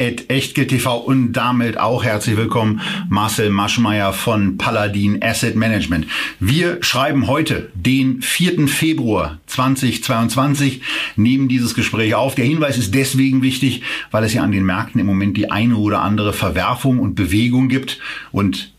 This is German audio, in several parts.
at TV und damit auch herzlich willkommen Marcel Maschmeyer von Paladin Asset Management. Wir schreiben heute den 4. Februar 2022, nehmen dieses Gespräch auf. Der Hinweis ist deswegen wichtig, weil es ja an den Märkten im Moment die eine oder andere Verwerfung und Bewegung gibt und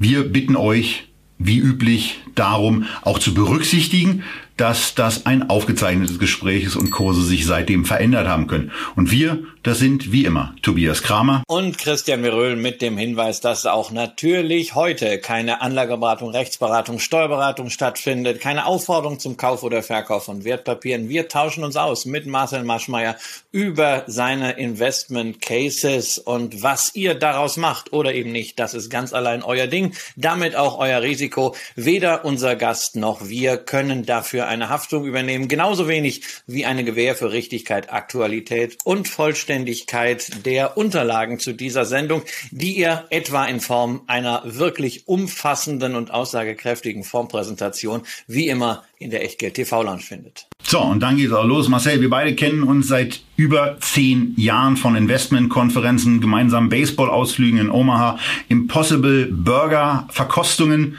wir bitten euch, wie üblich darum auch zu berücksichtigen, dass das ein aufgezeichnetes Gespräch ist und Kurse sich seitdem verändert haben können. Und wir, das sind wie immer Tobias Kramer und Christian Meröhl mit dem Hinweis, dass auch natürlich heute keine Anlageberatung, Rechtsberatung, Steuerberatung stattfindet, keine Aufforderung zum Kauf oder Verkauf von Wertpapieren. Wir tauschen uns aus mit Marcel Maschmeyer über seine Investment Cases und was ihr daraus macht oder eben nicht, das ist ganz allein euer Ding, damit auch euer Risiko. Weder unser Gast noch wir können dafür eine Haftung übernehmen, genauso wenig wie eine Gewähr für Richtigkeit, Aktualität und Vollständigkeit der Unterlagen zu dieser Sendung, die ihr etwa in Form einer wirklich umfassenden und aussagekräftigen Formpräsentation wie immer in der Echtgeld TV Lounge findet. So, und dann geht's auch los. Marcel, wir beide kennen uns seit über zehn Jahren von Investmentkonferenzen, gemeinsamen Baseballausflügen in Omaha, Impossible Burger Verkostungen.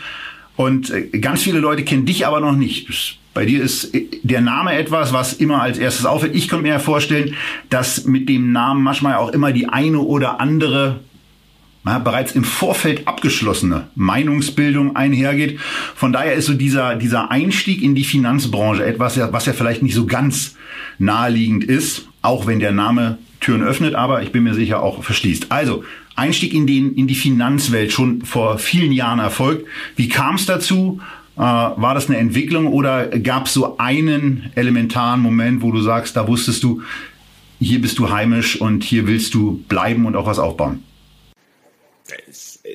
Und äh, ganz viele Leute kennen dich aber noch nicht. Bei dir ist äh, der Name etwas, was immer als erstes auffällt. Ich könnte mir ja vorstellen, dass mit dem Namen manchmal auch immer die eine oder andere ja, bereits im Vorfeld abgeschlossene Meinungsbildung einhergeht. Von daher ist so dieser, dieser Einstieg in die Finanzbranche etwas, was ja vielleicht nicht so ganz naheliegend ist, auch wenn der Name Türen öffnet, aber ich bin mir sicher auch verschließt. Also, Einstieg in, den, in die Finanzwelt schon vor vielen Jahren erfolgt. Wie kam es dazu? Äh, war das eine Entwicklung oder gab es so einen elementaren Moment, wo du sagst, da wusstest du, hier bist du heimisch und hier willst du bleiben und auch was aufbauen?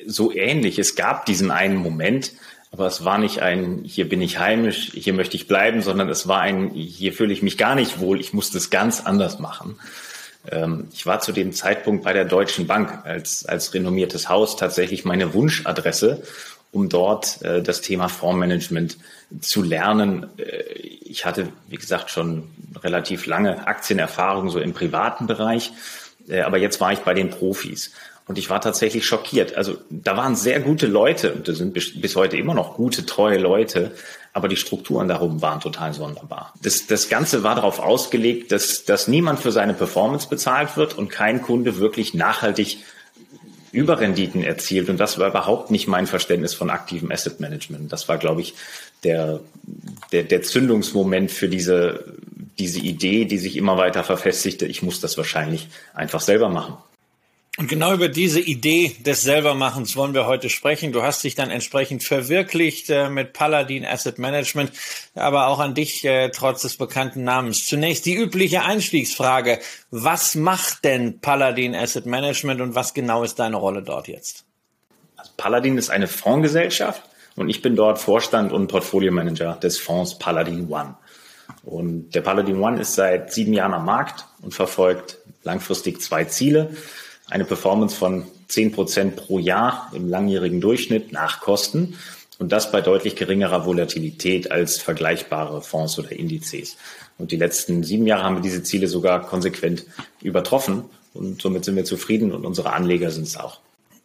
So ähnlich. Es gab diesen einen Moment, aber es war nicht ein, hier bin ich heimisch, hier möchte ich bleiben, sondern es war ein, hier fühle ich mich gar nicht wohl, ich muss das ganz anders machen. Ähm, ich war zu dem Zeitpunkt bei der Deutschen Bank als, als renommiertes Haus tatsächlich meine Wunschadresse um dort äh, das Thema Fondsmanagement zu lernen. Äh, ich hatte, wie gesagt, schon relativ lange Aktienerfahrung so im privaten Bereich, äh, aber jetzt war ich bei den Profis. Und ich war tatsächlich schockiert. Also da waren sehr gute Leute und da sind bis, heute immer noch gute, treue Leute, aber die Strukturen darum waren total sonderbar. Das, das Ganze war darauf ausgelegt, dass, dass niemand für seine Performance bezahlt wird und kein Kunde wirklich nachhaltig Überrenditen erzielt. Und das war überhaupt nicht mein Verständnis von aktivem Asset Management. Das war, glaube ich, der, der, der Zündungsmoment für diese, diese Idee, die sich immer weiter verfestigte. Ich muss das wahrscheinlich einfach selber machen. Und genau über diese Idee des Selbermachens wollen wir heute sprechen. Du hast dich dann entsprechend verwirklicht äh, mit Paladin Asset Management, aber auch an dich äh, trotz des bekannten Namens. Zunächst die übliche Einstiegsfrage. Was macht denn Paladin Asset Management und was genau ist deine Rolle dort jetzt? Also Paladin ist eine Fondsgesellschaft und ich bin dort Vorstand und Portfolio-Manager des Fonds Paladin One. Und der Paladin One ist seit sieben Jahren am Markt und verfolgt langfristig zwei Ziele eine Performance von 10 Prozent pro Jahr im langjährigen Durchschnitt nach Kosten und das bei deutlich geringerer Volatilität als vergleichbare Fonds oder Indizes. Und die letzten sieben Jahre haben wir diese Ziele sogar konsequent übertroffen und somit sind wir zufrieden und unsere Anleger sind es auch.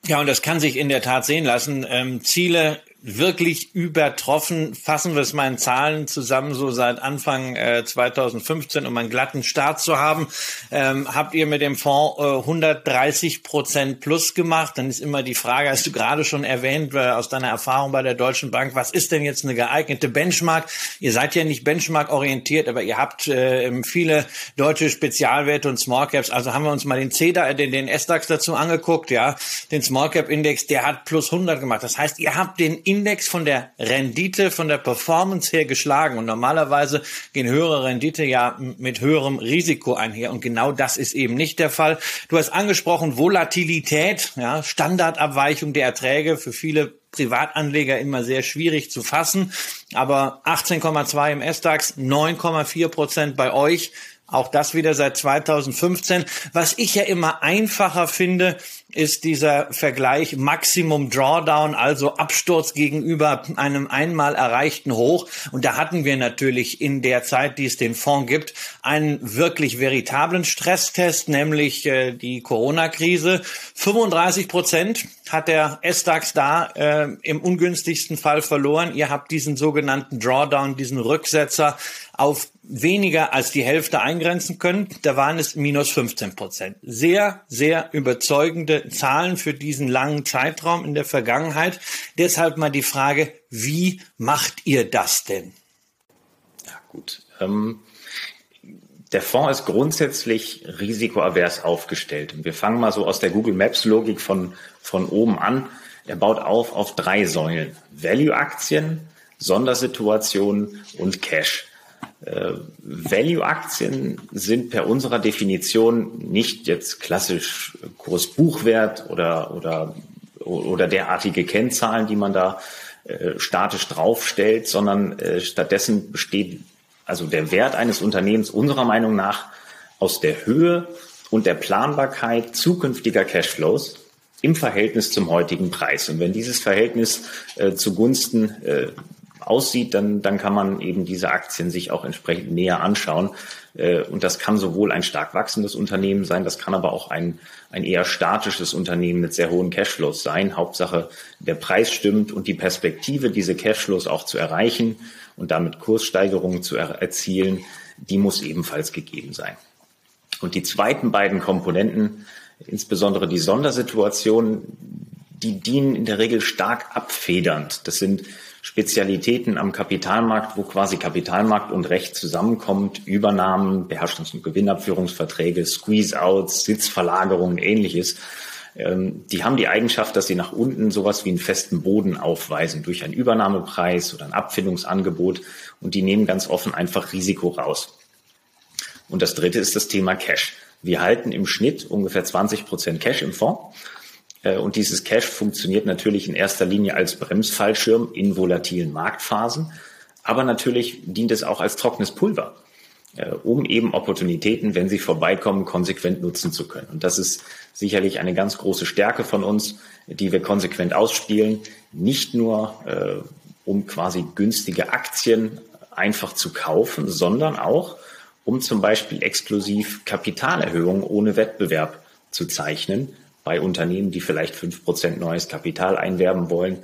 Ja, und das kann sich in der Tat sehen lassen. Ähm, Ziele wirklich übertroffen. Fassen wir es mal in Zahlen zusammen, so seit Anfang äh, 2015, um einen glatten Start zu haben, ähm, habt ihr mit dem Fonds äh, 130 Prozent plus gemacht. Dann ist immer die Frage, hast du gerade schon erwähnt, äh, aus deiner Erfahrung bei der Deutschen Bank, was ist denn jetzt eine geeignete Benchmark? Ihr seid ja nicht Benchmark-orientiert, aber ihr habt äh, viele deutsche Spezialwerte und Small Caps. Also haben wir uns mal den CEDA, den, den S-DAX dazu angeguckt, ja, den Small Cap Index, der hat plus 100 gemacht. Das heißt, ihr habt den Index von der Rendite, von der Performance her geschlagen. Und normalerweise gehen höhere Rendite ja mit höherem Risiko einher. Und genau das ist eben nicht der Fall. Du hast angesprochen Volatilität, ja, Standardabweichung der Erträge für viele Privatanleger immer sehr schwierig zu fassen. Aber 18,2 im S-DAX, 9,4 Prozent bei euch. Auch das wieder seit 2015. Was ich ja immer einfacher finde, ist dieser Vergleich Maximum Drawdown, also Absturz gegenüber einem einmal erreichten Hoch. Und da hatten wir natürlich in der Zeit, die es den Fonds gibt, einen wirklich veritablen Stresstest, nämlich äh, die Corona-Krise. 35 Prozent hat der S-DAX da äh, im ungünstigsten Fall verloren. Ihr habt diesen sogenannten Drawdown, diesen Rücksetzer auf weniger als die Hälfte eingrenzen können. Da waren es minus 15 Prozent. Sehr, sehr überzeugende Zahlen für diesen langen Zeitraum in der Vergangenheit. Deshalb mal die Frage, wie macht ihr das denn? Ja, gut. Ähm, der Fonds ist grundsätzlich risikoavers aufgestellt. Und wir fangen mal so aus der Google Maps Logik von, von oben an. Er baut auf auf drei Säulen. Value-Aktien, Sondersituationen und Cash. Äh, Value-Aktien sind per unserer Definition nicht jetzt klassisch Kursbuchwert oder, oder, oder derartige Kennzahlen, die man da äh, statisch draufstellt, sondern äh, stattdessen besteht also der Wert eines Unternehmens unserer Meinung nach aus der Höhe und der Planbarkeit zukünftiger Cashflows im Verhältnis zum heutigen Preis. Und wenn dieses Verhältnis äh, zugunsten äh, aussieht, dann, dann kann man eben diese Aktien sich auch entsprechend näher anschauen. Äh, und das kann sowohl ein stark wachsendes Unternehmen sein, das kann aber auch ein, ein eher statisches Unternehmen mit sehr hohen Cashflows sein. Hauptsache, der Preis stimmt und die Perspektive, diese Cashflows auch zu erreichen und damit Kurssteigerungen zu er erzielen, die muss ebenfalls gegeben sein. Und die zweiten beiden Komponenten, insbesondere die Sondersituation, die dienen in der Regel stark abfedernd. Das sind Spezialitäten am Kapitalmarkt, wo quasi Kapitalmarkt und Recht zusammenkommt, Übernahmen, Beherrschungs- und Gewinnabführungsverträge, Squeeze-outs, Sitzverlagerungen, ähnliches. Ähm, die haben die Eigenschaft, dass sie nach unten sowas wie einen festen Boden aufweisen durch einen Übernahmepreis oder ein Abfindungsangebot und die nehmen ganz offen einfach Risiko raus. Und das dritte ist das Thema Cash. Wir halten im Schnitt ungefähr 20 Prozent Cash im Fonds und dieses Cash funktioniert natürlich in erster Linie als Bremsfallschirm in volatilen Marktphasen. Aber natürlich dient es auch als trockenes Pulver, äh, um eben Opportunitäten, wenn sie vorbeikommen, konsequent nutzen zu können. Und das ist sicherlich eine ganz große Stärke von uns, die wir konsequent ausspielen. Nicht nur, äh, um quasi günstige Aktien einfach zu kaufen, sondern auch, um zum Beispiel exklusiv Kapitalerhöhungen ohne Wettbewerb zu zeichnen bei Unternehmen, die vielleicht fünf Prozent neues Kapital einwerben wollen,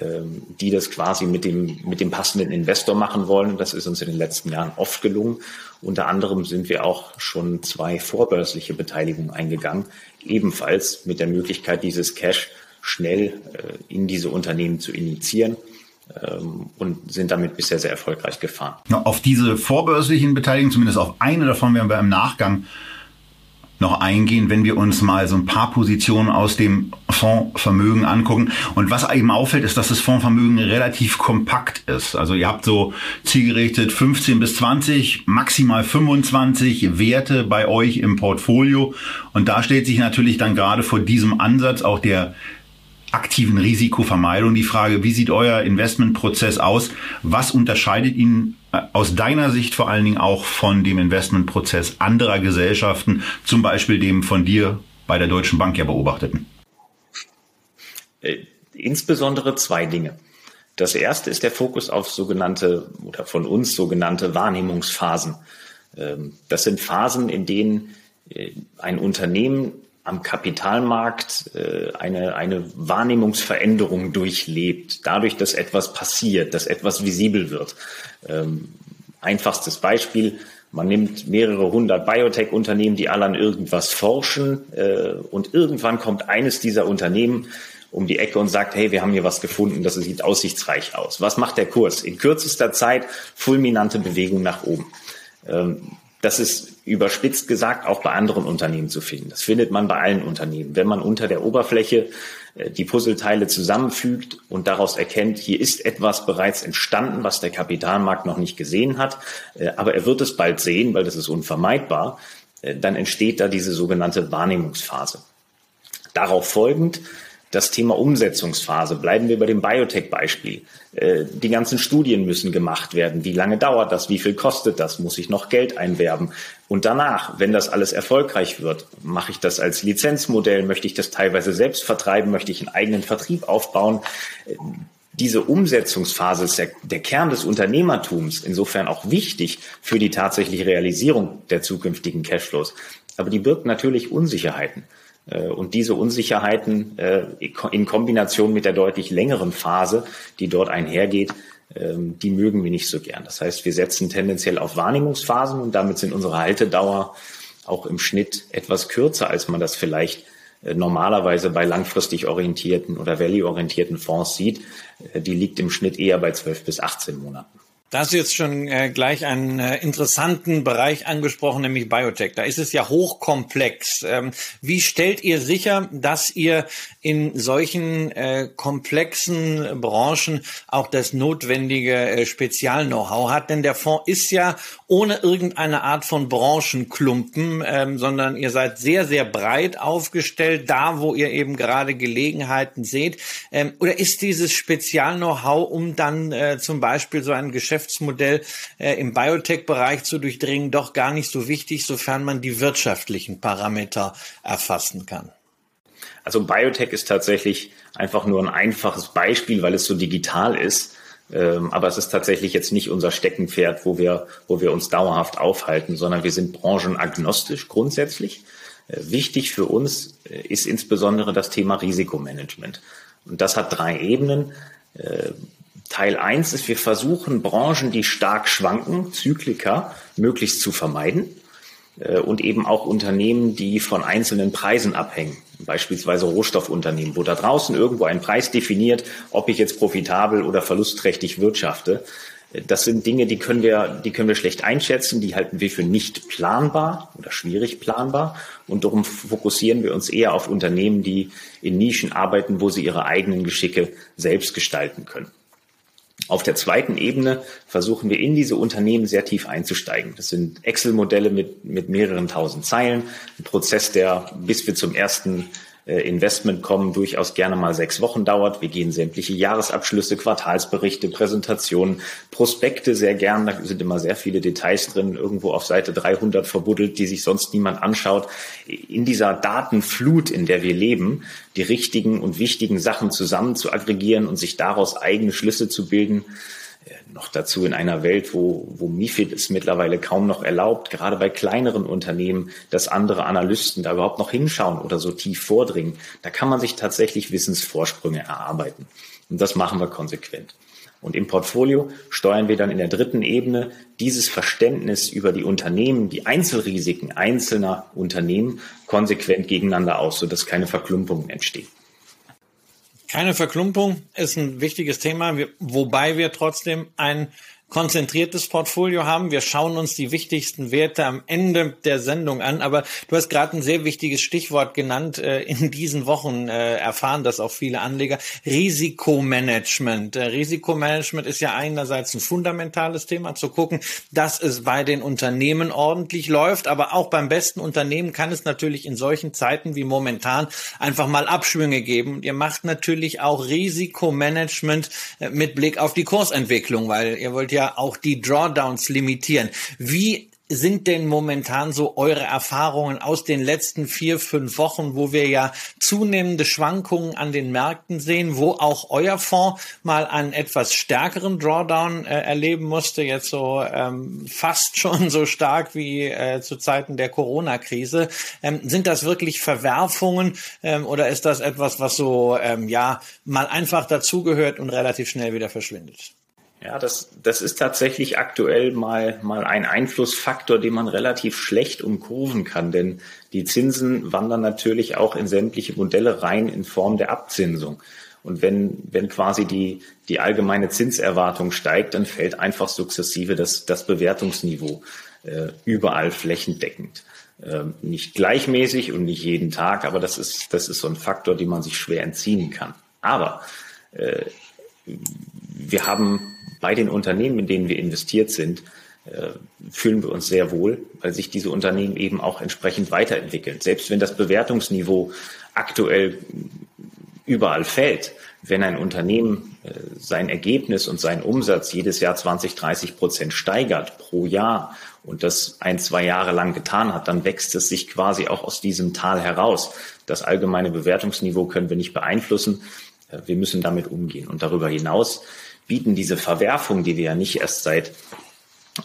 ähm, die das quasi mit dem, mit dem passenden Investor machen wollen. Das ist uns in den letzten Jahren oft gelungen. Unter anderem sind wir auch schon zwei vorbörsliche Beteiligungen eingegangen, ebenfalls mit der Möglichkeit, dieses Cash schnell äh, in diese Unternehmen zu initiieren ähm, und sind damit bisher sehr erfolgreich gefahren. Auf diese vorbörslichen Beteiligungen, zumindest auf eine davon werden wir im Nachgang noch eingehen, wenn wir uns mal so ein paar Positionen aus dem Fondsvermögen angucken. Und was eben auffällt, ist, dass das Fondsvermögen relativ kompakt ist. Also ihr habt so zielgerichtet 15 bis 20, maximal 25 Werte bei euch im Portfolio. Und da stellt sich natürlich dann gerade vor diesem Ansatz auch der aktiven Risikovermeidung die Frage, wie sieht euer Investmentprozess aus? Was unterscheidet ihn äh, aus deiner Sicht vor allen Dingen auch von dem Investmentprozess anderer Gesellschaften, zum Beispiel dem von dir bei der Deutschen Bank ja beobachteten? Äh, insbesondere zwei Dinge. Das erste ist der Fokus auf sogenannte oder von uns sogenannte Wahrnehmungsphasen. Ähm, das sind Phasen, in denen äh, ein Unternehmen am Kapitalmarkt äh, eine, eine Wahrnehmungsveränderung durchlebt, dadurch, dass etwas passiert, dass etwas visibel wird. Ähm, einfachstes Beispiel, man nimmt mehrere hundert Biotech-Unternehmen, die alle an irgendwas forschen äh, und irgendwann kommt eines dieser Unternehmen um die Ecke und sagt, hey, wir haben hier was gefunden, das sieht aussichtsreich aus. Was macht der Kurs? In kürzester Zeit fulminante Bewegung nach oben. Ähm, das ist überspitzt gesagt auch bei anderen Unternehmen zu finden. Das findet man bei allen Unternehmen. Wenn man unter der Oberfläche äh, die Puzzleteile zusammenfügt und daraus erkennt, hier ist etwas bereits entstanden, was der Kapitalmarkt noch nicht gesehen hat, äh, aber er wird es bald sehen, weil das ist unvermeidbar, äh, dann entsteht da diese sogenannte Wahrnehmungsphase. Darauf folgend das Thema Umsetzungsphase. Bleiben wir bei dem Biotech-Beispiel. Äh, die ganzen Studien müssen gemacht werden. Wie lange dauert das? Wie viel kostet das? Muss ich noch Geld einwerben? Und danach, wenn das alles erfolgreich wird, mache ich das als Lizenzmodell? Möchte ich das teilweise selbst vertreiben? Möchte ich einen eigenen Vertrieb aufbauen? Äh, diese Umsetzungsphase ist der, der Kern des Unternehmertums, insofern auch wichtig für die tatsächliche Realisierung der zukünftigen Cashflows. Aber die birgt natürlich Unsicherheiten. Äh, und diese Unsicherheiten äh, in Kombination mit der deutlich längeren Phase, die dort einhergeht, ähm, die mögen wir nicht so gern. Das heißt, wir setzen tendenziell auf Wahrnehmungsphasen und damit sind unsere Haltedauer auch im Schnitt etwas kürzer, als man das vielleicht äh, normalerweise bei langfristig orientierten oder value-orientierten Fonds sieht. Die liegt im Schnitt eher bei 12 bis 18 Monaten. Da hast du jetzt schon äh, gleich einen äh, interessanten Bereich angesprochen, nämlich Biotech. Da ist es ja hochkomplex. Ähm, wie stellt ihr sicher, dass ihr in solchen äh, komplexen Branchen auch das notwendige äh, Spezial-Know-how hat? Denn der Fonds ist ja ohne irgendeine Art von Branchenklumpen, ähm, sondern ihr seid sehr, sehr breit aufgestellt, da wo ihr eben gerade Gelegenheiten seht. Ähm, oder ist dieses Spezial-Know-how, um dann äh, zum Beispiel so ein Geschäft Geschäftsmodell äh, im Biotech-Bereich zu durchdringen, doch gar nicht so wichtig, sofern man die wirtschaftlichen Parameter erfassen kann. Also Biotech ist tatsächlich einfach nur ein einfaches Beispiel, weil es so digital ist. Ähm, aber es ist tatsächlich jetzt nicht unser Steckenpferd, wo wir, wo wir uns dauerhaft aufhalten, sondern wir sind branchenagnostisch grundsätzlich. Äh, wichtig für uns äh, ist insbesondere das Thema Risikomanagement. Und das hat drei Ebenen. Äh, Teil eins ist, wir versuchen Branchen, die stark schwanken, Zyklika, möglichst zu vermeiden äh, und eben auch Unternehmen, die von einzelnen Preisen abhängen, beispielsweise Rohstoffunternehmen, wo da draußen irgendwo ein Preis definiert, ob ich jetzt profitabel oder verlustträchtig wirtschafte. Das sind Dinge, die können wir, die können wir schlecht einschätzen, die halten wir für nicht planbar oder schwierig planbar. Und darum fokussieren wir uns eher auf Unternehmen, die in Nischen arbeiten, wo sie ihre eigenen Geschicke selbst gestalten können. Auf der zweiten Ebene versuchen wir in diese Unternehmen sehr tief einzusteigen. Das sind Excel-Modelle mit, mit mehreren tausend Zeilen, ein Prozess, der bis wir zum ersten Investment kommen, durchaus gerne mal sechs Wochen dauert. Wir gehen sämtliche Jahresabschlüsse, Quartalsberichte, Präsentationen, Prospekte sehr gern. Da sind immer sehr viele Details drin, irgendwo auf Seite 300 verbuddelt, die sich sonst niemand anschaut. In dieser Datenflut, in der wir leben, die richtigen und wichtigen Sachen zusammen zu aggregieren und sich daraus eigene Schlüsse zu bilden, noch dazu in einer Welt, wo, wo MIFID es mittlerweile kaum noch erlaubt, gerade bei kleineren Unternehmen, dass andere Analysten da überhaupt noch hinschauen oder so tief vordringen. Da kann man sich tatsächlich Wissensvorsprünge erarbeiten. Und das machen wir konsequent. Und im Portfolio steuern wir dann in der dritten Ebene dieses Verständnis über die Unternehmen, die Einzelrisiken einzelner Unternehmen konsequent gegeneinander aus, sodass keine Verklumpungen entstehen. Keine Verklumpung ist ein wichtiges Thema, wobei wir trotzdem ein konzentriertes Portfolio haben. Wir schauen uns die wichtigsten Werte am Ende der Sendung an. Aber du hast gerade ein sehr wichtiges Stichwort genannt. Äh, in diesen Wochen äh, erfahren das auch viele Anleger. Risikomanagement. Äh, Risikomanagement ist ja einerseits ein fundamentales Thema, zu gucken, dass es bei den Unternehmen ordentlich läuft. Aber auch beim besten Unternehmen kann es natürlich in solchen Zeiten wie momentan einfach mal Abschwünge geben. ihr macht natürlich auch Risikomanagement mit Blick auf die Kursentwicklung, weil ihr wollt ja auch die Drawdowns limitieren. Wie sind denn momentan so eure Erfahrungen aus den letzten vier, fünf Wochen, wo wir ja zunehmende Schwankungen an den Märkten sehen, wo auch euer Fonds mal einen etwas stärkeren Drawdown äh, erleben musste, jetzt so ähm, fast schon so stark wie äh, zu Zeiten der Corona-Krise. Ähm, sind das wirklich Verwerfungen ähm, oder ist das etwas, was so ähm, ja mal einfach dazugehört und relativ schnell wieder verschwindet? Ja, das, das ist tatsächlich aktuell mal, mal ein Einflussfaktor, den man relativ schlecht umkurven kann, denn die Zinsen wandern natürlich auch in sämtliche Modelle rein in Form der Abzinsung. Und wenn, wenn quasi die, die allgemeine Zinserwartung steigt, dann fällt einfach sukzessive das, das Bewertungsniveau. äh, überall flächendeckend. Ähm, nicht gleichmäßig und nicht jeden Tag, aber das ist, das ist so ein Faktor, den man sich schwer entziehen kann. Aber äh, wir haben bei den Unternehmen, in denen wir investiert sind, äh, fühlen wir uns sehr wohl, weil sich diese Unternehmen eben auch entsprechend weiterentwickeln. Selbst wenn das Bewertungsniveau aktuell überall fällt, wenn ein Unternehmen äh, sein Ergebnis und seinen Umsatz jedes Jahr 20, 30 Prozent steigert pro Jahr und das ein, zwei Jahre lang getan hat, dann wächst es sich quasi auch aus diesem Tal heraus. Das allgemeine Bewertungsniveau können wir nicht beeinflussen. Äh, wir müssen damit umgehen. Und darüber hinaus bieten diese Verwerfungen, die wir ja nicht erst seit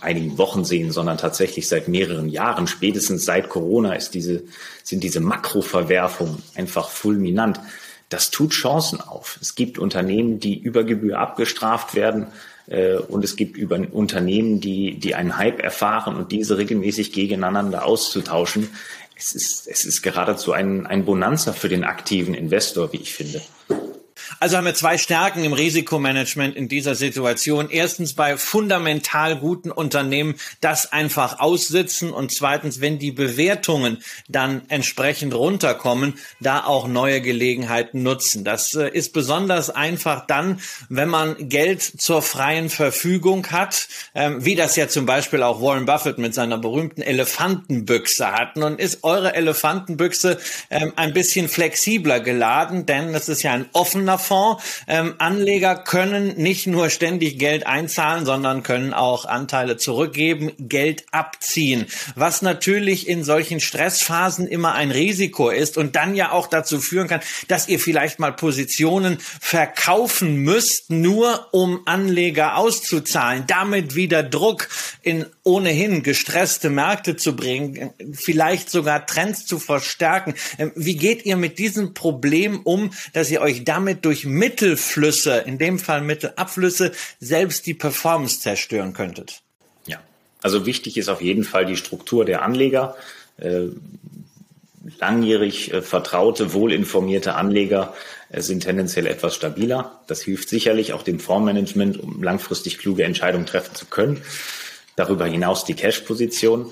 einigen Wochen sehen, sondern tatsächlich seit mehreren Jahren, spätestens seit Corona ist diese, sind diese Makroverwerfungen einfach fulminant. Das tut Chancen auf. Es gibt Unternehmen, die über Gebühr abgestraft werden, äh, und es gibt über Unternehmen, die, die einen Hype erfahren und diese regelmäßig gegeneinander auszutauschen. Es ist, es ist geradezu ein, ein Bonanza für den aktiven Investor, wie ich finde. Also haben wir zwei Stärken im Risikomanagement in dieser Situation. Erstens bei fundamental guten Unternehmen das einfach aussitzen und zweitens, wenn die Bewertungen dann entsprechend runterkommen, da auch neue Gelegenheiten nutzen. Das äh, ist besonders einfach dann, wenn man Geld zur freien Verfügung hat, ähm, wie das ja zum Beispiel auch Warren Buffett mit seiner berühmten Elefantenbüchse hat. Nun ist eure Elefantenbüchse ähm, ein bisschen flexibler geladen, denn es ist ja ein offener Fonds. Ähm, Anleger können nicht nur ständig Geld einzahlen, sondern können auch Anteile zurückgeben, Geld abziehen, was natürlich in solchen Stressphasen immer ein Risiko ist und dann ja auch dazu führen kann, dass ihr vielleicht mal Positionen verkaufen müsst, nur um Anleger auszuzahlen, damit wieder Druck in ohnehin gestresste Märkte zu bringen, vielleicht sogar Trends zu verstärken. Ähm, wie geht ihr mit diesem Problem um, dass ihr euch damit durch Mittelflüsse, in dem Fall Mittelabflüsse, selbst die Performance zerstören könntet? Ja, also wichtig ist auf jeden Fall die Struktur der Anleger. Äh, langjährig äh, vertraute, wohlinformierte Anleger äh, sind tendenziell etwas stabiler. Das hilft sicherlich auch dem Fondsmanagement, um langfristig kluge Entscheidungen treffen zu können. Darüber hinaus die Cash-Position.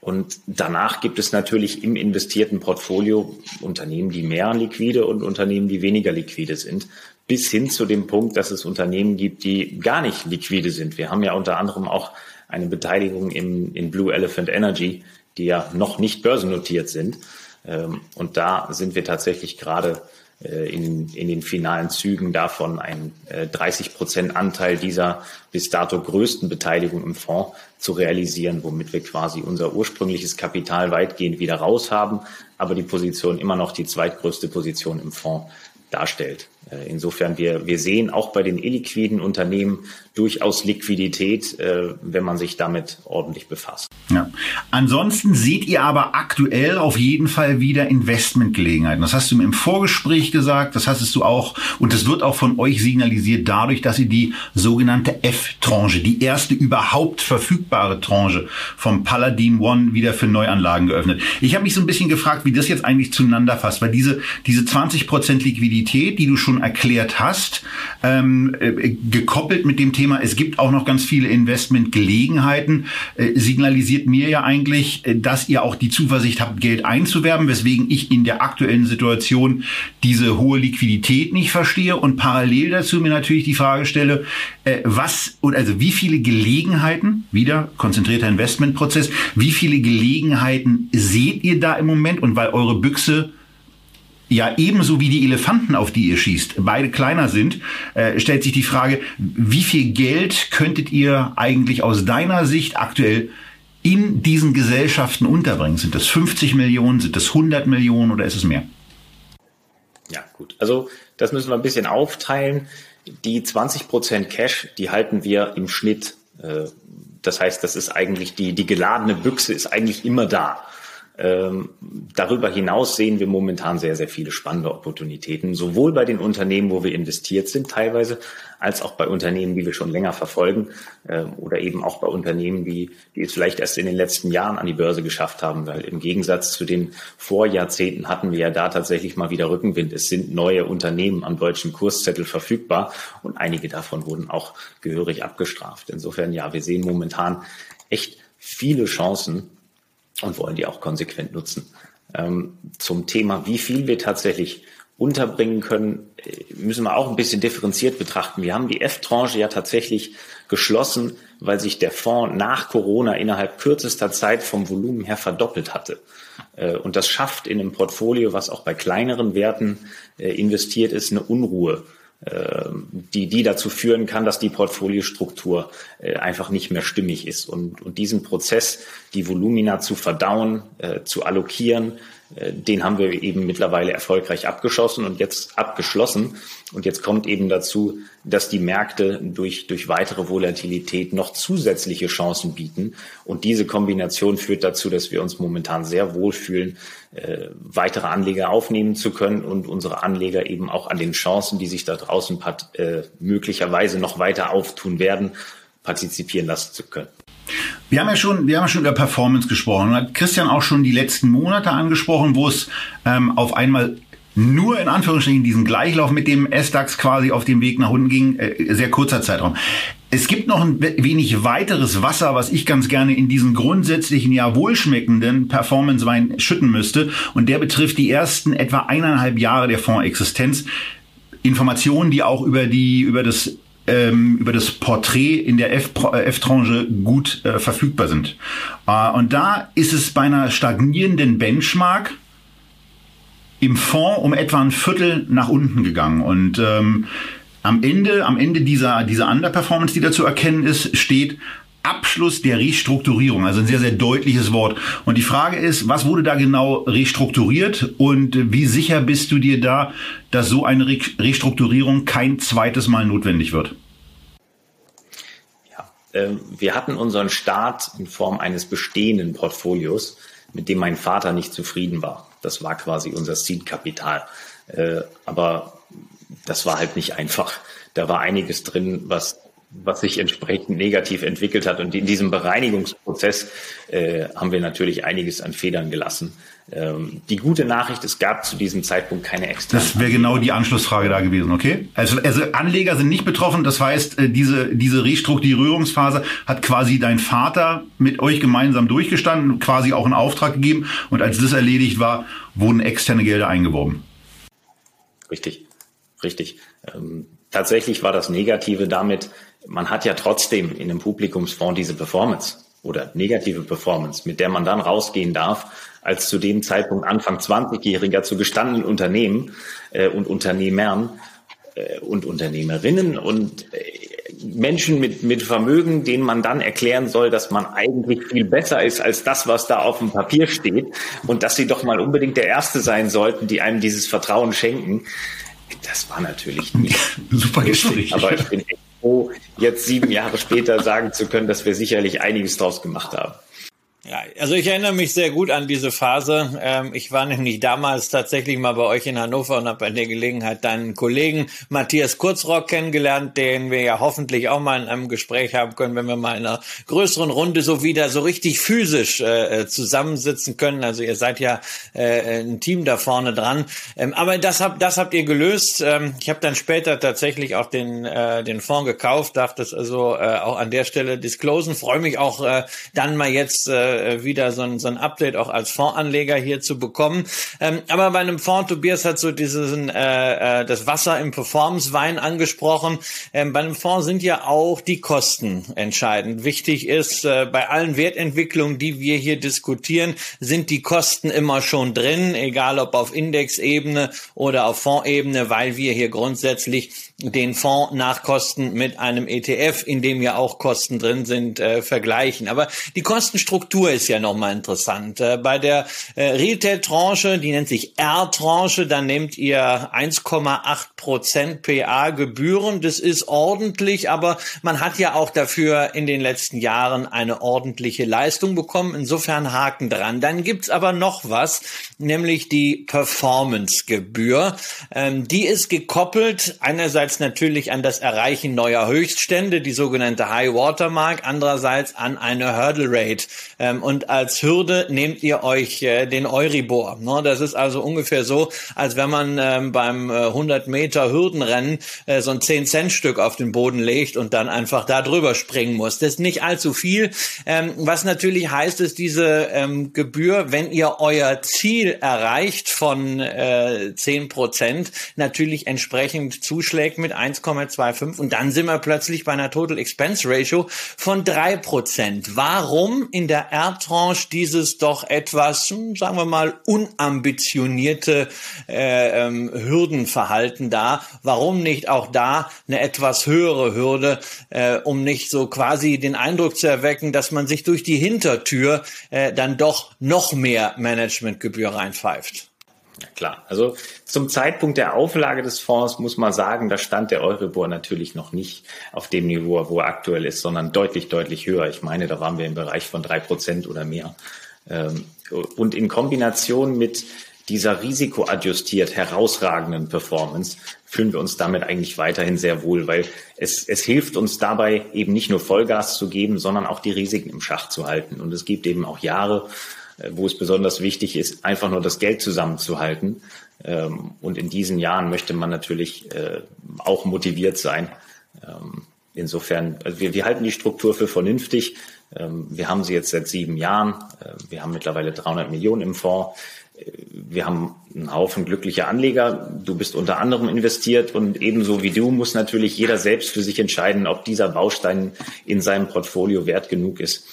Und danach gibt es natürlich im investierten Portfolio Unternehmen, die mehr liquide und Unternehmen, die weniger liquide sind, bis hin zu dem Punkt, dass es Unternehmen gibt, die gar nicht liquide sind. Wir haben ja unter anderem auch eine Beteiligung im, in Blue Elephant Energy, die ja noch nicht börsennotiert sind. Ähm, und da sind wir tatsächlich gerade in, in den finalen Zügen davon einen 30 äh, Prozent Anteil dieser bis dato größten Beteiligung im Fonds zu realisieren, womit wir quasi unser ursprüngliches Kapital weitgehend wieder raus haben, aber die Position immer noch die zweitgrößte Position im Fonds darstellt. Äh, insofern, wir, wir sehen auch bei den illiquiden Unternehmen durchaus Liquidität, äh, wenn man sich damit ordentlich befasst. Ja. Ansonsten seht ihr aber aktuell auf jeden Fall wieder Investmentgelegenheiten. Das hast du mir im Vorgespräch gesagt, das hast du auch, und das wird auch von euch signalisiert dadurch, dass ihr die sogenannte F-Tranche, die erste überhaupt verfügbare Tranche vom Paladin One wieder für Neuanlagen geöffnet. Ich habe mich so ein bisschen gefragt, wie das jetzt eigentlich zueinander fasst, weil diese, diese 20% Liquidität, die du schon erklärt hast, ähm, äh, gekoppelt mit dem Thema, es gibt auch noch ganz viele Investmentgelegenheiten, äh, signalisiert mir ja eigentlich, äh, dass ihr auch die Zuversicht habt, Geld einzuwerben, weswegen ich in der aktuellen Situation diese hohe Liquidität nicht verstehe und parallel dazu mir natürlich die Frage stelle, äh, was und also wie viele Gelegenheiten, wieder konzentrierter Investmentprozess, wie viele Gelegenheiten seht ihr da im Moment? Und weil eure Büchse ja ebenso wie die Elefanten, auf die ihr schießt, beide kleiner sind, äh, stellt sich die Frage, wie viel Geld könntet ihr eigentlich aus deiner Sicht aktuell in diesen Gesellschaften unterbringen? Sind das 50 Millionen, sind das 100 Millionen oder ist es mehr? Ja, gut. Also das müssen wir ein bisschen aufteilen. Die 20 Prozent Cash, die halten wir im Schnitt. Äh, das heißt, das ist eigentlich die, die geladene Büchse ist eigentlich immer da. Ähm, darüber hinaus sehen wir momentan sehr, sehr viele spannende Opportunitäten, sowohl bei den Unternehmen, wo wir investiert sind teilweise, als auch bei Unternehmen, die wir schon länger verfolgen ähm, oder eben auch bei Unternehmen, die, die es vielleicht erst in den letzten Jahren an die Börse geschafft haben, weil im Gegensatz zu den Vorjahrzehnten hatten wir ja da tatsächlich mal wieder Rückenwind. Es sind neue Unternehmen am deutschen Kurszettel verfügbar und einige davon wurden auch gehörig abgestraft. Insofern ja, wir sehen momentan echt viele Chancen und wollen die auch konsequent nutzen. Ähm, zum Thema, wie viel wir tatsächlich unterbringen können, äh, müssen wir auch ein bisschen differenziert betrachten. Wir haben die F-Tranche ja tatsächlich geschlossen, weil sich der Fonds nach Corona innerhalb kürzester Zeit vom Volumen her verdoppelt hatte. Äh, und das schafft in einem Portfolio, was auch bei kleineren Werten äh, investiert ist, eine Unruhe die, die dazu führen kann, dass die Portfoliostruktur einfach nicht mehr stimmig ist. Und, und diesen Prozess, die Volumina zu verdauen, zu allokieren, äh, den haben wir eben mittlerweile erfolgreich abgeschossen und jetzt abgeschlossen. Und jetzt kommt eben dazu, dass die Märkte durch, durch weitere Volatilität noch zusätzliche Chancen bieten. Und diese Kombination führt dazu, dass wir uns momentan sehr wohlfühlen, äh, weitere Anleger aufnehmen zu können und unsere Anleger eben auch an den Chancen, die sich da draußen äh, möglicherweise noch weiter auftun werden, partizipieren lassen zu können. Wir haben ja schon, wir haben schon über Performance gesprochen. Hat Christian auch schon die letzten Monate angesprochen, wo es ähm, auf einmal nur in Anführungsstrichen diesen Gleichlauf mit dem S-DAX quasi auf dem Weg nach unten ging, äh, sehr kurzer Zeitraum. Es gibt noch ein wenig weiteres Wasser, was ich ganz gerne in diesen grundsätzlichen, ja wohlschmeckenden Performance-Wein schütten müsste. Und der betrifft die ersten etwa eineinhalb Jahre der Fondsexistenz. Informationen, die auch über die, über das ähm, über das Porträt in der F-Tranche gut äh, verfügbar sind. Äh, und da ist es bei einer stagnierenden Benchmark im Fonds um etwa ein Viertel nach unten gegangen. Und ähm, am Ende, am Ende dieser, dieser Underperformance, die da zu erkennen ist, steht Abschluss der Restrukturierung, also ein sehr, sehr deutliches Wort. Und die Frage ist, was wurde da genau restrukturiert und wie sicher bist du dir da, dass so eine Restrukturierung kein zweites Mal notwendig wird? Ja, äh, wir hatten unseren Start in Form eines bestehenden Portfolios, mit dem mein Vater nicht zufrieden war. Das war quasi unser Seed-Kapital. Äh, aber das war halt nicht einfach. Da war einiges drin, was was sich entsprechend negativ entwickelt hat. Und in diesem Bereinigungsprozess äh, haben wir natürlich einiges an Federn gelassen. Ähm, die gute Nachricht, es gab zu diesem Zeitpunkt keine extra. Das wäre genau die Anschlussfrage da gewesen, okay? Also, also Anleger sind nicht betroffen. Das heißt, äh, diese, diese Restrukturierungsphase hat quasi dein Vater mit euch gemeinsam durchgestanden, quasi auch einen Auftrag gegeben. Und als das erledigt war, wurden externe Gelder eingeworben. Richtig, richtig. Ähm, tatsächlich war das Negative damit, man hat ja trotzdem in einem Publikumsfonds diese Performance oder negative Performance, mit der man dann rausgehen darf, als zu dem Zeitpunkt Anfang 20-Jähriger zu gestandenen Unternehmen äh, und Unternehmern äh, und Unternehmerinnen und äh, Menschen mit, mit Vermögen, denen man dann erklären soll, dass man eigentlich viel besser ist als das, was da auf dem Papier steht und dass sie doch mal unbedingt der Erste sein sollten, die einem dieses Vertrauen schenken. Das war natürlich nicht super Gespräch. Aber ich bin echt froh, jetzt sieben Jahre später sagen zu können, dass wir sicherlich einiges draus gemacht haben. Ja, also ich erinnere mich sehr gut an diese Phase. Ähm, ich war nämlich damals tatsächlich mal bei euch in Hannover und habe bei der Gelegenheit deinen Kollegen Matthias Kurzrock kennengelernt, den wir ja hoffentlich auch mal in einem Gespräch haben können, wenn wir mal in einer größeren Runde so wieder so richtig physisch äh, äh zusammensitzen können. Also ihr seid ja äh, ein Team da vorne dran. Ähm, aber das habt das habt ihr gelöst. Ähm, ich habe dann später tatsächlich auch den äh, den Fonds gekauft, darf das also äh, auch an der Stelle disclosen. Freue mich auch äh, dann mal jetzt äh, wieder so ein, so ein Update auch als Fondsanleger hier zu bekommen. Ähm, aber bei einem Fonds, Tobias hat so diesen äh, äh, das Wasser im Performance-Wein angesprochen. Ähm, bei einem Fonds sind ja auch die Kosten entscheidend. Wichtig ist, äh, bei allen Wertentwicklungen, die wir hier diskutieren, sind die Kosten immer schon drin, egal ob auf Indexebene oder auf Fondsebene, weil wir hier grundsätzlich den Fonds nach Kosten mit einem ETF, in dem ja auch Kosten drin sind, äh, vergleichen. Aber die Kostenstruktur ist ja nochmal interessant. Äh, bei der äh, Retail-Tranche, die nennt sich R-Tranche, da nehmt ihr 1,8 Prozent PA Gebühren. Das ist ordentlich, aber man hat ja auch dafür in den letzten Jahren eine ordentliche Leistung bekommen. Insofern Haken dran. Dann gibt's aber noch was, nämlich die Performance-Gebühr. Ähm, die ist gekoppelt einerseits natürlich an das Erreichen neuer Höchststände, die sogenannte High Watermark, andererseits an eine Hurdle Rate. Ähm, und als Hürde nehmt ihr euch äh, den Euribor. Ne? Das ist also ungefähr so, als wenn man ähm, beim äh, 100 Meter Hürdenrennen äh, so ein 10-Cent-Stück auf den Boden legt und dann einfach da drüber springen muss. Das ist nicht allzu viel. Ähm, was natürlich heißt, ist diese ähm, Gebühr, wenn ihr euer Ziel erreicht von äh, 10 Prozent, natürlich entsprechend zuschlägt mit 1,25 und dann sind wir plötzlich bei einer Total Expense Ratio von 3 Prozent. Warum in der Erdtranche dieses doch etwas, hm, sagen wir mal, unambitionierte äh, ähm, Hürdenverhalten da? Warum nicht auch da eine etwas höhere Hürde, äh, um nicht so quasi den Eindruck zu erwecken, dass man sich durch die Hintertür äh, dann doch noch mehr Managementgebühr reinpfeift? Ja, klar. Also zum Zeitpunkt der Auflage des Fonds muss man sagen, da stand der Euribor natürlich noch nicht auf dem Niveau, wo er aktuell ist, sondern deutlich, deutlich höher. Ich meine, da waren wir im Bereich von drei Prozent oder mehr. Ähm, und in Kombination mit dieser risikoadjustiert herausragenden Performance fühlen wir uns damit eigentlich weiterhin sehr wohl, weil es, es hilft uns dabei eben nicht nur Vollgas zu geben, sondern auch die Risiken im Schach zu halten. Und es gibt eben auch Jahre, wo es besonders wichtig ist, einfach nur das Geld zusammenzuhalten. Ähm, und in diesen Jahren möchte man natürlich äh, auch motiviert sein. Ähm, insofern, also wir, wir halten die Struktur für vernünftig. Ähm, wir haben sie jetzt seit sieben Jahren. Wir haben mittlerweile 300 Millionen im Fonds. Wir haben einen Haufen glücklicher Anleger. Du bist unter anderem investiert und ebenso wie du muss natürlich jeder selbst für sich entscheiden, ob dieser Baustein in seinem Portfolio wert genug ist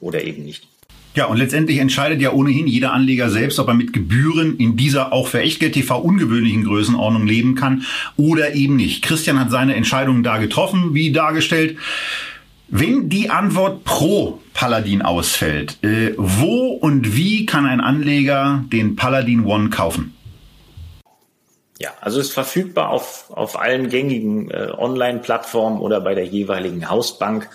oder eben nicht. Ja, und letztendlich entscheidet ja ohnehin jeder Anleger selbst, ob er mit Gebühren in dieser auch für Echtgeld TV ungewöhnlichen Größenordnung leben kann oder eben nicht. Christian hat seine Entscheidungen da getroffen, wie dargestellt. Wenn die Antwort pro Paladin ausfällt, äh, wo und wie kann ein Anleger den Paladin One kaufen? Ja, also ist verfügbar auf, auf allen gängigen äh, Online-Plattformen oder bei der jeweiligen Hausbank.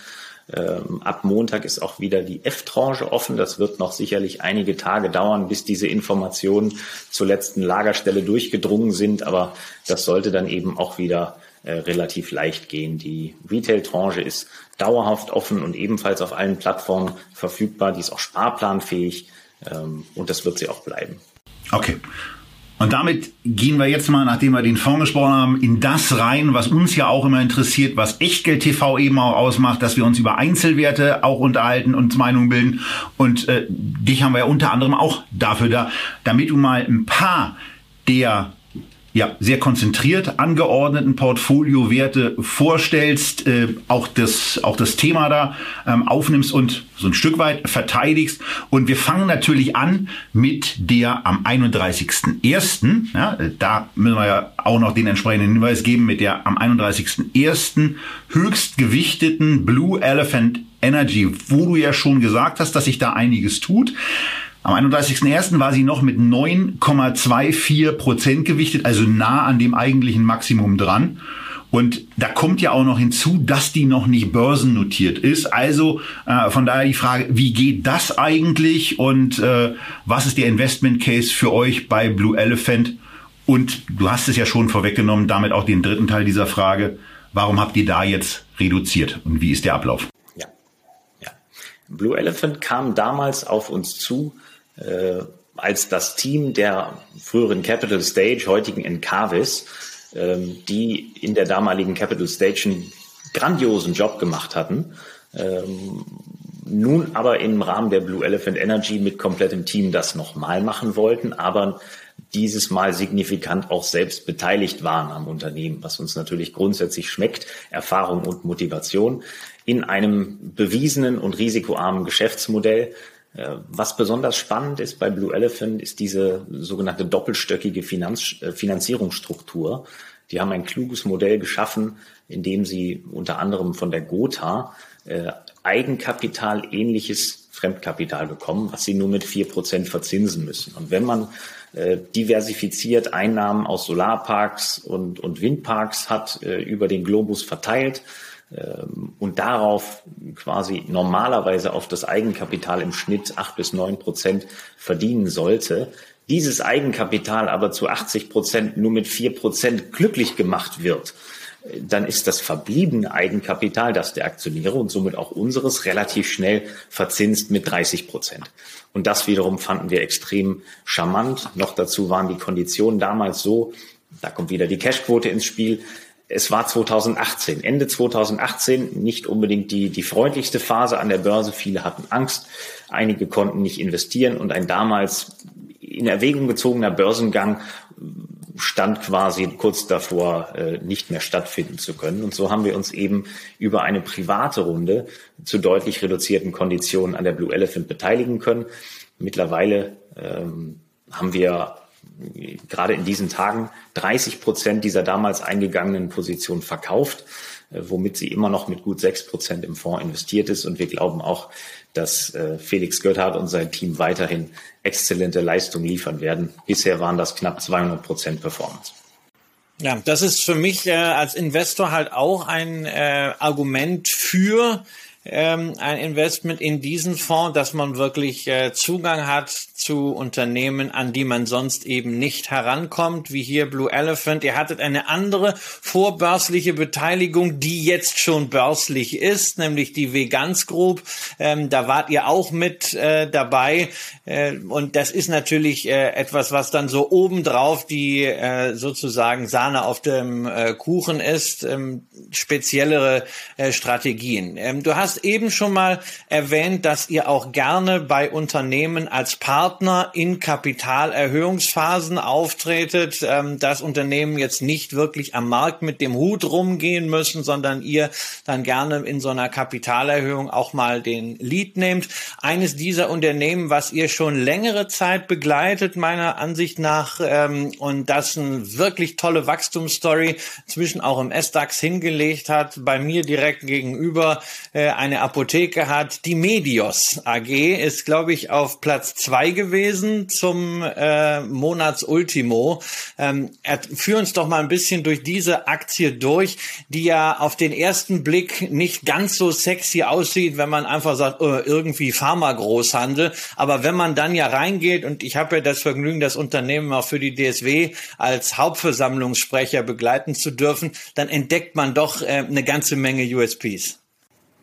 Ähm, ab Montag ist auch wieder die F-Tranche offen. Das wird noch sicherlich einige Tage dauern, bis diese Informationen zur letzten Lagerstelle durchgedrungen sind. Aber das sollte dann eben auch wieder äh, relativ leicht gehen. Die Retail-Tranche ist dauerhaft offen und ebenfalls auf allen Plattformen verfügbar. Die ist auch sparplanfähig ähm, und das wird sie auch bleiben. Okay. Und damit gehen wir jetzt mal, nachdem wir den Fonds gesprochen haben, in das rein, was uns ja auch immer interessiert, was Echtgeld TV eben auch ausmacht, dass wir uns über Einzelwerte auch unterhalten und Meinungen bilden. Und äh, dich haben wir ja unter anderem auch dafür da, damit du mal ein paar der ja, sehr konzentriert angeordneten Portfoliowerte vorstellst, äh, auch das auch das Thema da ähm, aufnimmst und so ein Stück weit verteidigst. Und wir fangen natürlich an mit der am 31.01. Ja, da müssen wir ja auch noch den entsprechenden Hinweis geben, mit der am 31.01. höchst gewichteten Blue Elephant Energy, wo du ja schon gesagt hast, dass sich da einiges tut. Am 31.01. war sie noch mit 9,24 Prozent gewichtet, also nah an dem eigentlichen Maximum dran. Und da kommt ja auch noch hinzu, dass die noch nicht börsennotiert ist. Also äh, von daher die Frage, wie geht das eigentlich und äh, was ist der Investment Case für euch bei Blue Elephant? Und du hast es ja schon vorweggenommen, damit auch den dritten Teil dieser Frage. Warum habt ihr da jetzt reduziert und wie ist der Ablauf? Ja, ja. Blue Elephant kam damals auf uns zu, äh, als das Team der früheren Capital Stage, heutigen Encarvis, ähm, die in der damaligen Capital Stage einen grandiosen Job gemacht hatten. Ähm, nun aber im Rahmen der Blue Elephant Energy mit komplettem Team das nochmal machen wollten, aber dieses Mal signifikant auch selbst beteiligt waren am Unternehmen, was uns natürlich grundsätzlich schmeckt, Erfahrung und Motivation in einem bewiesenen und risikoarmen Geschäftsmodell, äh, was besonders spannend ist bei Blue Elephant, ist diese sogenannte doppelstöckige Finanz äh, Finanzierungsstruktur. Die haben ein kluges Modell geschaffen, in dem sie unter anderem von der Gotha äh, Eigenkapital ähnliches Fremdkapital bekommen, was sie nur mit vier Prozent verzinsen müssen. Und wenn man äh, diversifiziert Einnahmen aus Solarparks und, und Windparks hat, äh, über den Globus verteilt, und darauf quasi normalerweise auf das Eigenkapital im Schnitt acht bis neun Prozent verdienen sollte, dieses Eigenkapital aber zu 80 Prozent nur mit vier Prozent glücklich gemacht wird, dann ist das verbliebene Eigenkapital, das der Aktionäre und somit auch unseres, relativ schnell verzinst mit 30 Prozent. Und das wiederum fanden wir extrem charmant. Noch dazu waren die Konditionen damals so, da kommt wieder die Cashquote ins Spiel. Es war 2018, Ende 2018, nicht unbedingt die, die freundlichste Phase an der Börse. Viele hatten Angst, einige konnten nicht investieren und ein damals in Erwägung gezogener Börsengang stand quasi kurz davor, äh, nicht mehr stattfinden zu können. Und so haben wir uns eben über eine private Runde zu deutlich reduzierten Konditionen an der Blue Elephant beteiligen können. Mittlerweile ähm, haben wir gerade in diesen Tagen 30 Prozent dieser damals eingegangenen Position verkauft, äh, womit sie immer noch mit gut sechs Prozent im Fonds investiert ist. Und wir glauben auch, dass äh, Felix Götthardt und sein Team weiterhin exzellente Leistung liefern werden. Bisher waren das knapp 200 Prozent Performance. Ja, das ist für mich äh, als Investor halt auch ein äh, Argument für ähm, ein Investment in diesen Fonds, dass man wirklich äh, Zugang hat zu Unternehmen, an die man sonst eben nicht herankommt, wie hier Blue Elephant. Ihr hattet eine andere vorbörsliche Beteiligung, die jetzt schon börslich ist, nämlich die Vegans Group. Ähm, da wart ihr auch mit äh, dabei. Äh, und das ist natürlich äh, etwas, was dann so obendrauf die äh, sozusagen Sahne auf dem äh, Kuchen ist, ähm, speziellere äh, Strategien. Ähm, du hast eben schon mal erwähnt, dass ihr auch gerne bei Unternehmen als Partner in Kapitalerhöhungsphasen auftretet, ähm, dass Unternehmen jetzt nicht wirklich am Markt mit dem Hut rumgehen müssen, sondern ihr dann gerne in so einer Kapitalerhöhung auch mal den Lead nehmt. Eines dieser Unternehmen, was ihr schon längere Zeit begleitet, meiner Ansicht nach, ähm, und das eine wirklich tolle Wachstumsstory zwischen auch im S-DAX hingelegt hat, bei mir direkt gegenüber äh, eine Apotheke hat. Die Medios AG ist, glaube ich, auf Platz zwei gewesen zum äh, Monatsultimo. Ähm, führ uns doch mal ein bisschen durch diese Aktie durch, die ja auf den ersten Blick nicht ganz so sexy aussieht, wenn man einfach sagt, oh, irgendwie Pharma-Großhandel. Aber wenn man dann ja reingeht und ich habe ja das Vergnügen, das Unternehmen auch für die DSW als Hauptversammlungssprecher begleiten zu dürfen, dann entdeckt man doch äh, eine ganze Menge USPs.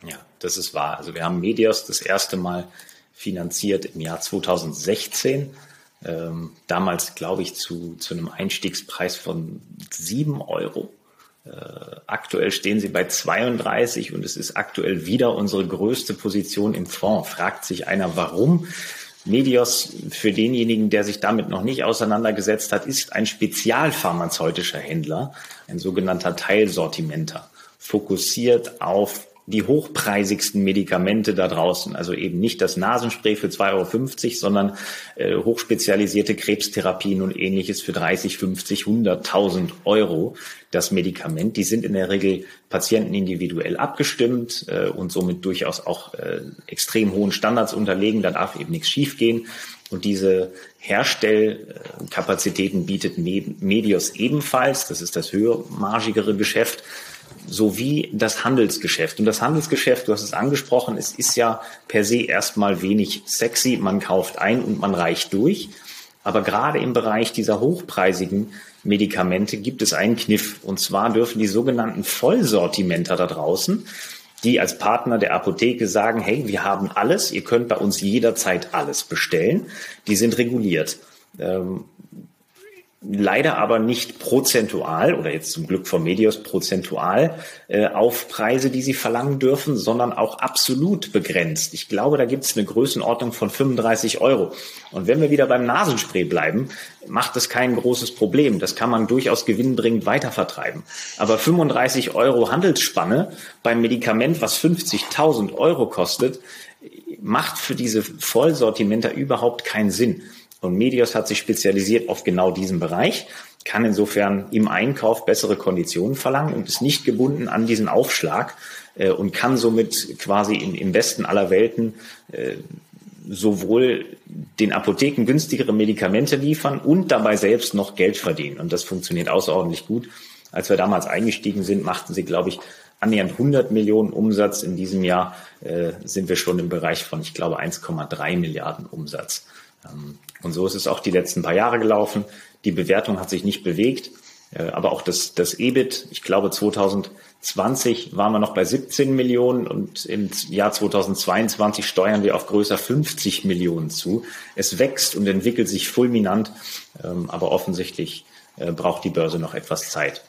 Ja, das ist wahr. Also wir haben Medios das erste Mal finanziert im Jahr 2016. Ähm, damals, glaube ich, zu, zu einem Einstiegspreis von sieben Euro. Äh, aktuell stehen sie bei 32 und es ist aktuell wieder unsere größte Position im Fonds. Fragt sich einer, warum? Medios, für denjenigen, der sich damit noch nicht auseinandergesetzt hat, ist ein spezialpharmazeutischer Händler, ein sogenannter Teilsortimenter, fokussiert auf die hochpreisigsten Medikamente da draußen. Also eben nicht das Nasenspray für 2,50 Euro, sondern äh, hochspezialisierte Krebstherapien und ähnliches für 30, 50, 100.000 Euro. Das Medikament, die sind in der Regel Patienten individuell abgestimmt äh, und somit durchaus auch äh, extrem hohen Standards unterlegen. Da darf eben nichts schiefgehen. Und diese Herstellkapazitäten bietet Medios ebenfalls. Das ist das höhermargigere Geschäft sowie das Handelsgeschäft. Und das Handelsgeschäft, du hast es angesprochen, es ist ja per se erstmal wenig sexy. Man kauft ein und man reicht durch. Aber gerade im Bereich dieser hochpreisigen Medikamente gibt es einen Kniff. Und zwar dürfen die sogenannten Vollsortimenter da draußen, die als Partner der Apotheke sagen, hey, wir haben alles, ihr könnt bei uns jederzeit alles bestellen, die sind reguliert. Ähm, leider aber nicht prozentual oder jetzt zum Glück von Medios prozentual äh, auf Preise, die sie verlangen dürfen, sondern auch absolut begrenzt. Ich glaube, da gibt es eine Größenordnung von 35 Euro. Und wenn wir wieder beim Nasenspray bleiben, macht das kein großes Problem. Das kann man durchaus gewinnbringend weitervertreiben. Aber 35 Euro Handelsspanne beim Medikament, was 50.000 Euro kostet, macht für diese Vollsortimenter überhaupt keinen Sinn. Und Medios hat sich spezialisiert auf genau diesen Bereich, kann insofern im Einkauf bessere Konditionen verlangen und ist nicht gebunden an diesen Aufschlag äh, und kann somit quasi in, im besten aller Welten äh, sowohl den Apotheken günstigere Medikamente liefern und dabei selbst noch Geld verdienen. Und das funktioniert außerordentlich gut. Als wir damals eingestiegen sind, machten sie, glaube ich, annähernd 100 Millionen Umsatz. In diesem Jahr äh, sind wir schon im Bereich von, ich glaube, 1,3 Milliarden Umsatz. Ähm, und so ist es auch die letzten paar Jahre gelaufen. Die Bewertung hat sich nicht bewegt. Äh, aber auch das, das EBIT, ich glaube 2020 waren wir noch bei 17 Millionen und im Jahr 2022 steuern wir auf größer 50 Millionen zu. Es wächst und entwickelt sich fulminant, ähm, aber offensichtlich äh, braucht die Börse noch etwas Zeit.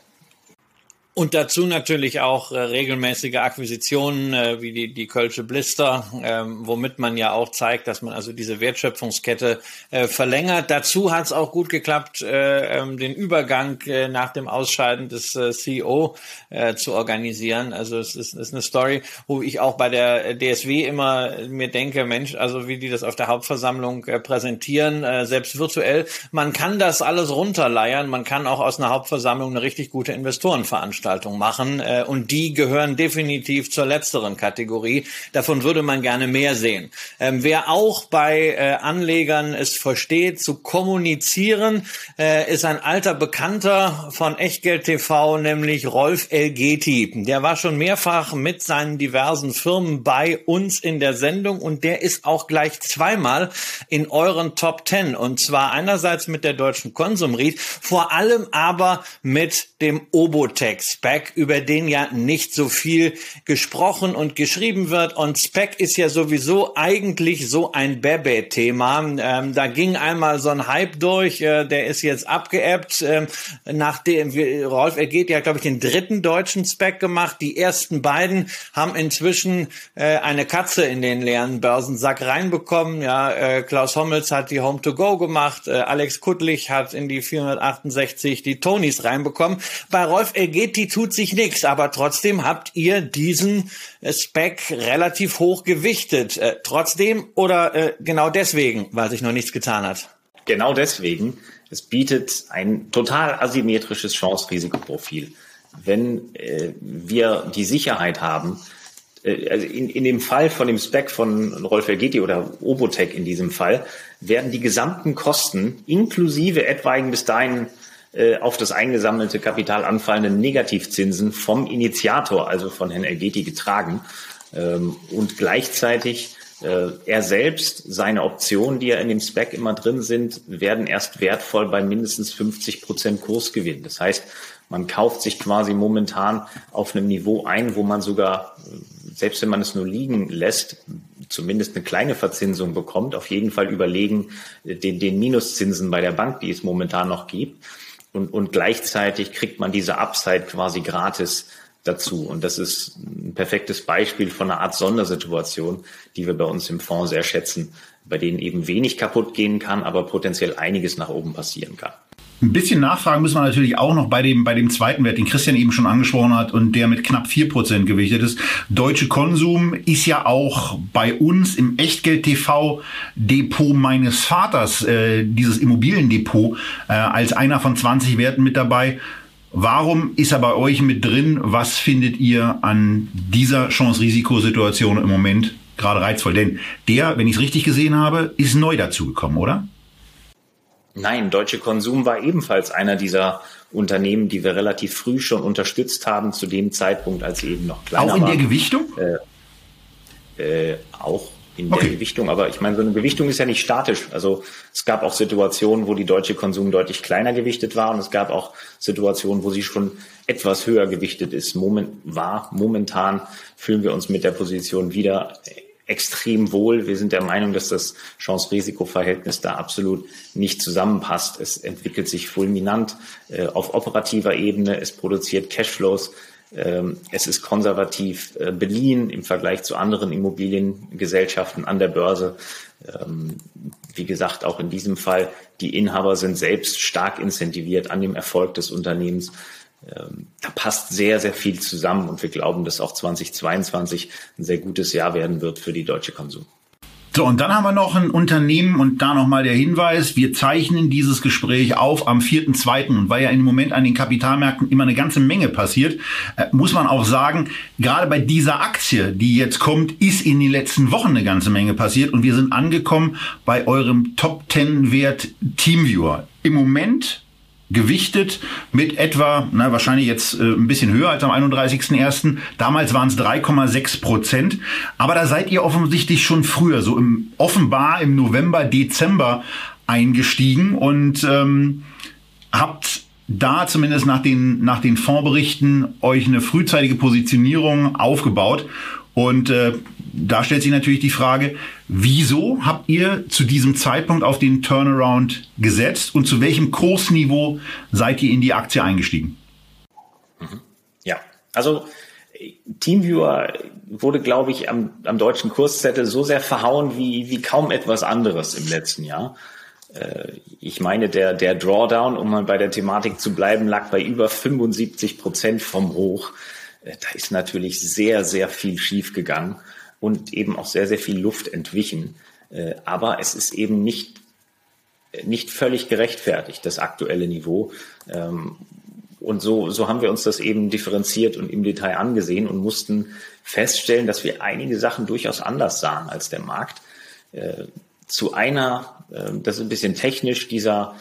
Und dazu natürlich auch äh, regelmäßige Akquisitionen äh, wie die, die Kölsche Blister, ähm, womit man ja auch zeigt, dass man also diese Wertschöpfungskette äh, verlängert. Dazu hat es auch gut geklappt, äh, ähm, den Übergang äh, nach dem Ausscheiden des äh, CEO äh, zu organisieren. Also es ist, ist eine Story, wo ich auch bei der DSW immer mir denke, Mensch, also wie die das auf der Hauptversammlung äh, präsentieren, äh, selbst virtuell, man kann das alles runterleiern, man kann auch aus einer Hauptversammlung eine richtig gute Investorenveranstaltung Veranstaltung machen. Äh, und die gehören definitiv zur letzteren Kategorie. Davon würde man gerne mehr sehen. Ähm, wer auch bei äh, Anlegern es versteht, zu kommunizieren, äh, ist ein alter Bekannter von Echtgeld TV, nämlich Rolf Elgeti. Der war schon mehrfach mit seinen diversen Firmen bei uns in der Sendung und der ist auch gleich zweimal in euren Top Ten. Und zwar einerseits mit der deutschen Konsumried, vor allem aber mit dem Obotex. Spec, über den ja nicht so viel gesprochen und geschrieben wird. Und Spec ist ja sowieso eigentlich so ein Bebe-Thema. Ähm, da ging einmal so ein Hype durch, äh, der ist jetzt abgeebbt. Ähm, nachdem Rolf ergeht ja, glaube ich, den dritten deutschen Spec gemacht. Die ersten beiden haben inzwischen äh, eine Katze in den leeren Börsensack reinbekommen. Ja, äh, Klaus Hommels hat die Home to Go gemacht. Äh, Alex Kuttlich hat in die 468 die Tonys reinbekommen. Bei Rolf Tut sich nichts, aber trotzdem habt ihr diesen äh, Spec relativ hoch gewichtet. Äh, trotzdem oder äh, genau deswegen, weil sich noch nichts getan hat? Genau deswegen. Es bietet ein total asymmetrisches Chance-Risikoprofil. Wenn äh, wir die Sicherheit haben, äh, also in, in dem Fall von dem Spec von Rolf Ergeti oder Obotec in diesem Fall, werden die gesamten Kosten inklusive etwaigen bis dahin äh, auf das eingesammelte Kapital anfallenden Negativzinsen vom Initiator, also von Herrn Elgeti, getragen. Ähm, und gleichzeitig äh, er selbst, seine Optionen, die ja in dem Spec immer drin sind, werden erst wertvoll bei mindestens 50 Prozent Kursgewinn. Das heißt, man kauft sich quasi momentan auf einem Niveau ein, wo man sogar, äh, selbst wenn man es nur liegen lässt, zumindest eine kleine Verzinsung bekommt, auf jeden Fall überlegen den, den Minuszinsen bei der Bank, die es momentan noch gibt und, und gleichzeitig kriegt man diese Upside quasi gratis dazu. Und das ist ein perfektes Beispiel von einer Art Sondersituation, die wir bei uns im Fonds sehr schätzen, bei denen eben wenig kaputt gehen kann, aber potenziell einiges nach oben passieren kann. Ein bisschen nachfragen müssen wir natürlich auch noch bei dem, bei dem zweiten Wert, den Christian eben schon angesprochen hat und der mit knapp vier Prozent gewichtet ist. Deutsche Konsum ist ja auch bei uns im Echtgeld-TV-Depot meines Vaters, äh, dieses Immobiliendepot, äh, als einer von 20 Werten mit dabei. Warum ist er bei euch mit drin? Was findet ihr an dieser Chance-Risikosituation im Moment gerade reizvoll? Denn der, wenn ich es richtig gesehen habe, ist neu dazugekommen, oder? Nein, Deutsche Konsum war ebenfalls einer dieser Unternehmen, die wir relativ früh schon unterstützt haben, zu dem Zeitpunkt, als sie eben noch kleiner waren. Auch in der Gewichtung? Äh, äh, auch in okay. der Gewichtung. Aber ich meine, so eine Gewichtung ist ja nicht statisch. Also es gab auch Situationen, wo die deutsche Konsum deutlich kleiner gewichtet war und es gab auch Situationen, wo sie schon etwas höher gewichtet ist. Moment, war momentan fühlen wir uns mit der Position wieder extrem wohl. Wir sind der Meinung, dass das Chance-Risiko-Verhältnis da absolut nicht zusammenpasst. Es entwickelt sich fulminant äh, auf operativer Ebene. Es produziert Cashflows. Ähm, es ist konservativ äh, beliehen im Vergleich zu anderen Immobiliengesellschaften an der Börse. Ähm, wie gesagt, auch in diesem Fall, die Inhaber sind selbst stark incentiviert an dem Erfolg des Unternehmens. Ähm, da passt sehr, sehr viel zusammen und wir glauben, dass auch 2022 ein sehr gutes Jahr werden wird für die deutsche Konsum. So, und dann haben wir noch ein Unternehmen und da nochmal der Hinweis, wir zeichnen dieses Gespräch auf am 4.2. und weil ja im Moment an den Kapitalmärkten immer eine ganze Menge passiert, äh, muss man auch sagen, gerade bei dieser Aktie, die jetzt kommt, ist in den letzten Wochen eine ganze Menge passiert und wir sind angekommen bei eurem Top 10 Wert Teamviewer. Im Moment gewichtet mit etwa, na, wahrscheinlich jetzt äh, ein bisschen höher als am 31.01. Damals waren es 3,6 Prozent. Aber da seid ihr offensichtlich schon früher, so im offenbar im November, Dezember eingestiegen und ähm, habt da zumindest nach den, nach den Fondsberichten euch eine frühzeitige Positionierung aufgebaut. Und äh, da stellt sich natürlich die Frage, wieso habt ihr zu diesem Zeitpunkt auf den Turnaround gesetzt und zu welchem Kursniveau seid ihr in die Aktie eingestiegen? Ja, also Teamviewer wurde, glaube ich, am, am deutschen Kurszettel so sehr verhauen wie, wie kaum etwas anderes im letzten Jahr. Äh, ich meine, der, der Drawdown, um mal bei der Thematik zu bleiben, lag bei über 75 Prozent vom Hoch. Äh, da ist natürlich sehr, sehr viel schiefgegangen und eben auch sehr, sehr viel Luft entwichen. Äh, aber es ist eben nicht, nicht völlig gerechtfertigt, das aktuelle Niveau. Ähm, und so, so haben wir uns das eben differenziert und im Detail angesehen und mussten feststellen, dass wir einige Sachen durchaus anders sahen als der Markt. Äh, zu einer, äh, das ist ein bisschen technisch, dieser,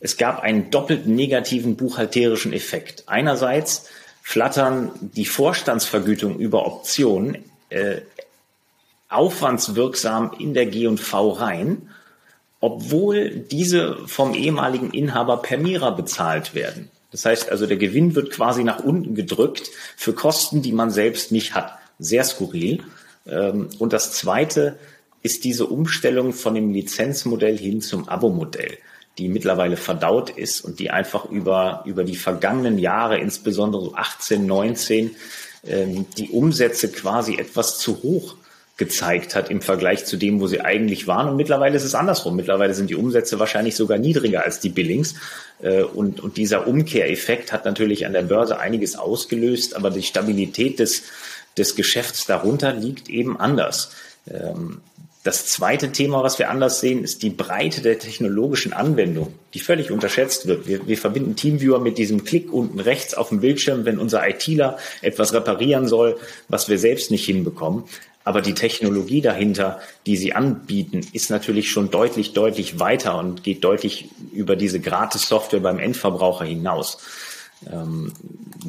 es gab einen doppelt negativen buchhalterischen Effekt. Einerseits flattern die Vorstandsvergütung über Optionen äh, aufwandswirksam in der G&V rein, obwohl diese vom ehemaligen Inhaber per Mira bezahlt werden. Das heißt also, der Gewinn wird quasi nach unten gedrückt für Kosten, die man selbst nicht hat. Sehr skurril. Ähm, und das Zweite ist diese Umstellung von dem Lizenzmodell hin zum Abo-Modell, die mittlerweile verdaut ist und die einfach über, über die vergangenen Jahre, insbesondere 18, 19, ähm, die Umsätze quasi etwas zu hoch gezeigt hat im Vergleich zu dem, wo sie eigentlich waren. Und mittlerweile ist es andersrum. Mittlerweile sind die Umsätze wahrscheinlich sogar niedriger als die Billings. Äh, und, und dieser Umkehreffekt hat natürlich an der Börse einiges ausgelöst, aber die Stabilität des, des Geschäfts darunter liegt eben anders. Ähm, das zweite Thema, was wir anders sehen, ist die Breite der technologischen Anwendung, die völlig unterschätzt wird. Wir, wir verbinden Teamviewer mit diesem Klick unten rechts auf dem Bildschirm, wenn unser ITler etwas reparieren soll, was wir selbst nicht hinbekommen. Aber die Technologie dahinter, die sie anbieten, ist natürlich schon deutlich, deutlich weiter und geht deutlich über diese Gratis-Software beim Endverbraucher hinaus. Ähm,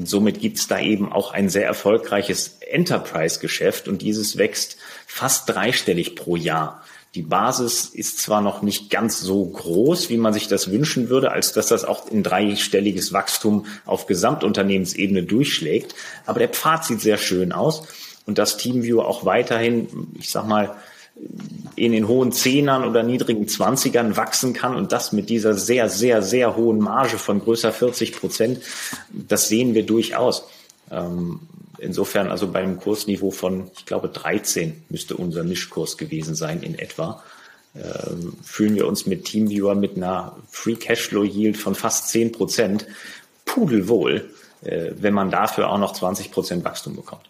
somit gibt es da eben auch ein sehr erfolgreiches Enterprise-Geschäft und dieses wächst fast dreistellig pro Jahr. Die Basis ist zwar noch nicht ganz so groß, wie man sich das wünschen würde, als dass das auch in dreistelliges Wachstum auf Gesamtunternehmensebene durchschlägt, aber der Pfad sieht sehr schön aus und das Teamviewer auch weiterhin, ich sag mal, in den hohen Zehnern oder niedrigen Zwanzigern wachsen kann und das mit dieser sehr, sehr, sehr hohen Marge von größer 40 Prozent, das sehen wir durchaus. Ähm, insofern also beim Kursniveau von, ich glaube, 13 müsste unser Mischkurs gewesen sein in etwa. Ähm, fühlen wir uns mit Teamviewer mit einer Free Cashflow Yield von fast 10 Prozent pudelwohl, äh, wenn man dafür auch noch 20 Prozent Wachstum bekommt.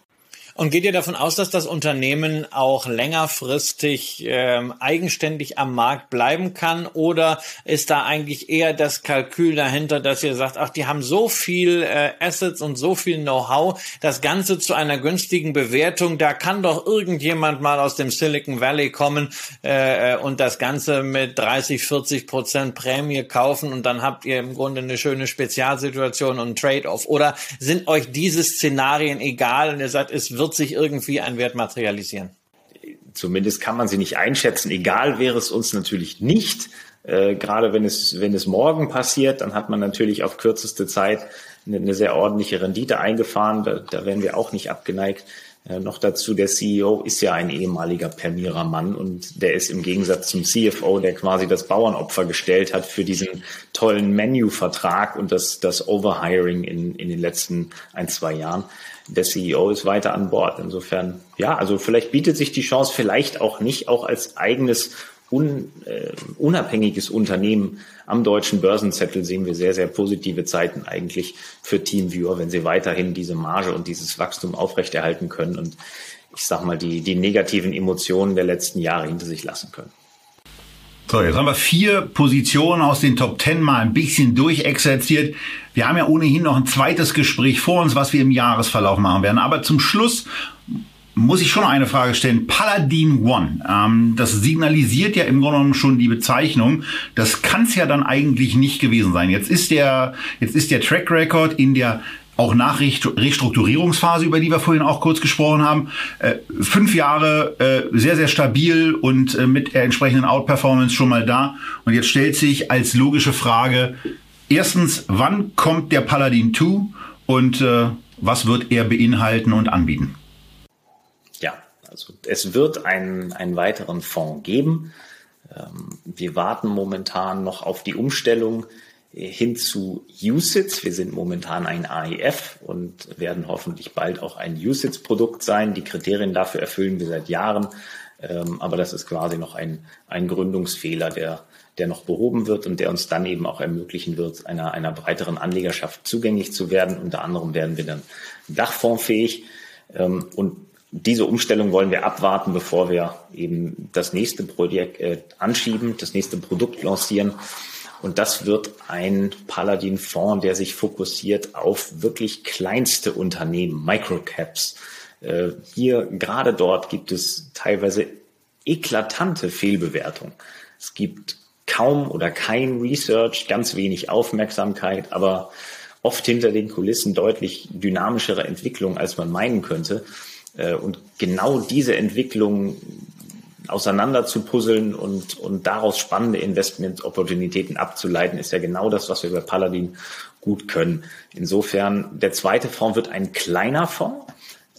Und geht ihr davon aus, dass das Unternehmen auch längerfristig ähm, eigenständig am Markt bleiben kann? Oder ist da eigentlich eher das Kalkül dahinter, dass ihr sagt, ach, die haben so viel äh, Assets und so viel Know-how, das Ganze zu einer günstigen Bewertung, da kann doch irgendjemand mal aus dem Silicon Valley kommen äh, und das Ganze mit 30, 40 Prozent Prämie kaufen und dann habt ihr im Grunde eine schöne Spezialsituation und Trade-off. Oder sind euch diese Szenarien egal und ihr sagt, es wird wird sich irgendwie ein Wert materialisieren? Zumindest kann man sie nicht einschätzen. Egal wäre es uns natürlich nicht. Äh, gerade wenn es, wenn es morgen passiert, dann hat man natürlich auf kürzeste Zeit eine, eine sehr ordentliche Rendite eingefahren. Da, da wären wir auch nicht abgeneigt. Äh, noch dazu, der CEO ist ja ein ehemaliger Permierer-Mann und der ist im Gegensatz zum CFO, der quasi das Bauernopfer gestellt hat für diesen tollen Menu-Vertrag und das, das Overhiring in, in den letzten ein, zwei Jahren, der CEO ist weiter an Bord. Insofern, ja, also vielleicht bietet sich die Chance vielleicht auch nicht, auch als eigenes un, äh, unabhängiges Unternehmen am deutschen Börsenzettel sehen wir sehr, sehr positive Zeiten eigentlich für Teamviewer, wenn sie weiterhin diese Marge und dieses Wachstum aufrechterhalten können und ich sag mal, die, die negativen Emotionen der letzten Jahre hinter sich lassen können. So, jetzt haben wir vier Positionen aus den Top Ten mal ein bisschen durchexerziert. Wir haben ja ohnehin noch ein zweites Gespräch vor uns, was wir im Jahresverlauf machen werden. Aber zum Schluss muss ich schon eine Frage stellen. Paladin One, ähm, das signalisiert ja im Grunde genommen schon die Bezeichnung. Das kann es ja dann eigentlich nicht gewesen sein. Jetzt ist der, jetzt ist der Track Record in der auch nach Restrukturierungsphase, über die wir vorhin auch kurz gesprochen haben, äh, fünf Jahre äh, sehr, sehr stabil und äh, mit der entsprechenden Outperformance schon mal da. Und jetzt stellt sich als logische Frage, Erstens, wann kommt der Paladin 2 und äh, was wird er beinhalten und anbieten? Ja, also es wird einen, einen weiteren Fonds geben. Ähm, wir warten momentan noch auf die Umstellung hin zu USITS. Wir sind momentan ein AIF und werden hoffentlich bald auch ein USITS-Produkt sein. Die Kriterien dafür erfüllen wir seit Jahren. Ähm, aber das ist quasi noch ein, ein Gründungsfehler, der, der noch behoben wird und der uns dann eben auch ermöglichen wird, einer, einer breiteren Anlegerschaft zugänglich zu werden. Unter anderem werden wir dann dachfondsfähig. Ähm, und diese Umstellung wollen wir abwarten, bevor wir eben das nächste Projekt äh, anschieben, das nächste Produkt lancieren. Und das wird ein Paladin-Fonds, der sich fokussiert auf wirklich kleinste Unternehmen, Microcaps. Äh, hier, gerade dort gibt es teilweise eklatante Fehlbewertungen. Es gibt kaum oder kein Research, ganz wenig Aufmerksamkeit, aber oft hinter den Kulissen deutlich dynamischere Entwicklungen, als man meinen könnte. Äh, und genau diese Entwicklung auseinander zu puzzeln und, und daraus spannende Investment-Opportunitäten abzuleiten, ist ja genau das, was wir bei Paladin gut können. Insofern, der zweite Fonds wird ein kleiner Fonds,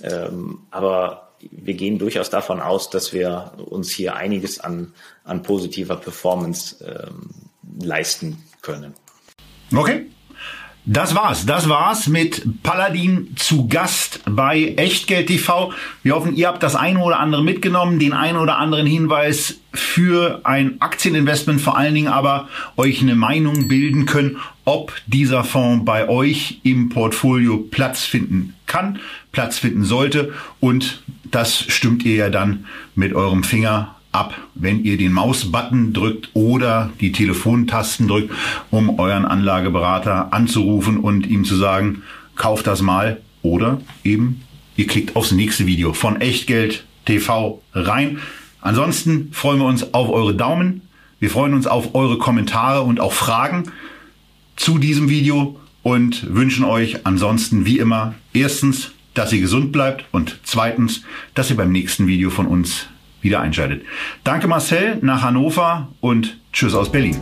ähm, aber wir gehen durchaus davon aus, dass wir uns hier einiges an, an positiver Performance ähm, leisten können. Okay. Das war's. Das war's mit Paladin zu Gast bei Echtgeld TV. Wir hoffen, ihr habt das eine oder andere mitgenommen, den einen oder anderen Hinweis für ein Aktieninvestment, vor allen Dingen aber euch eine Meinung bilden können, ob dieser Fonds bei euch im Portfolio Platz finden kann, Platz finden sollte. Und das stimmt ihr ja dann mit eurem Finger ab, wenn ihr den Mausbutton drückt oder die Telefontasten drückt, um euren Anlageberater anzurufen und ihm zu sagen, kauft das mal oder eben ihr klickt aufs nächste Video von Echtgeld TV rein. Ansonsten freuen wir uns auf eure Daumen. Wir freuen uns auf eure Kommentare und auch Fragen zu diesem Video und wünschen euch ansonsten wie immer erstens, dass ihr gesund bleibt und zweitens, dass ihr beim nächsten Video von uns wieder einschaltet. Danke Marcel nach Hannover und tschüss aus Berlin.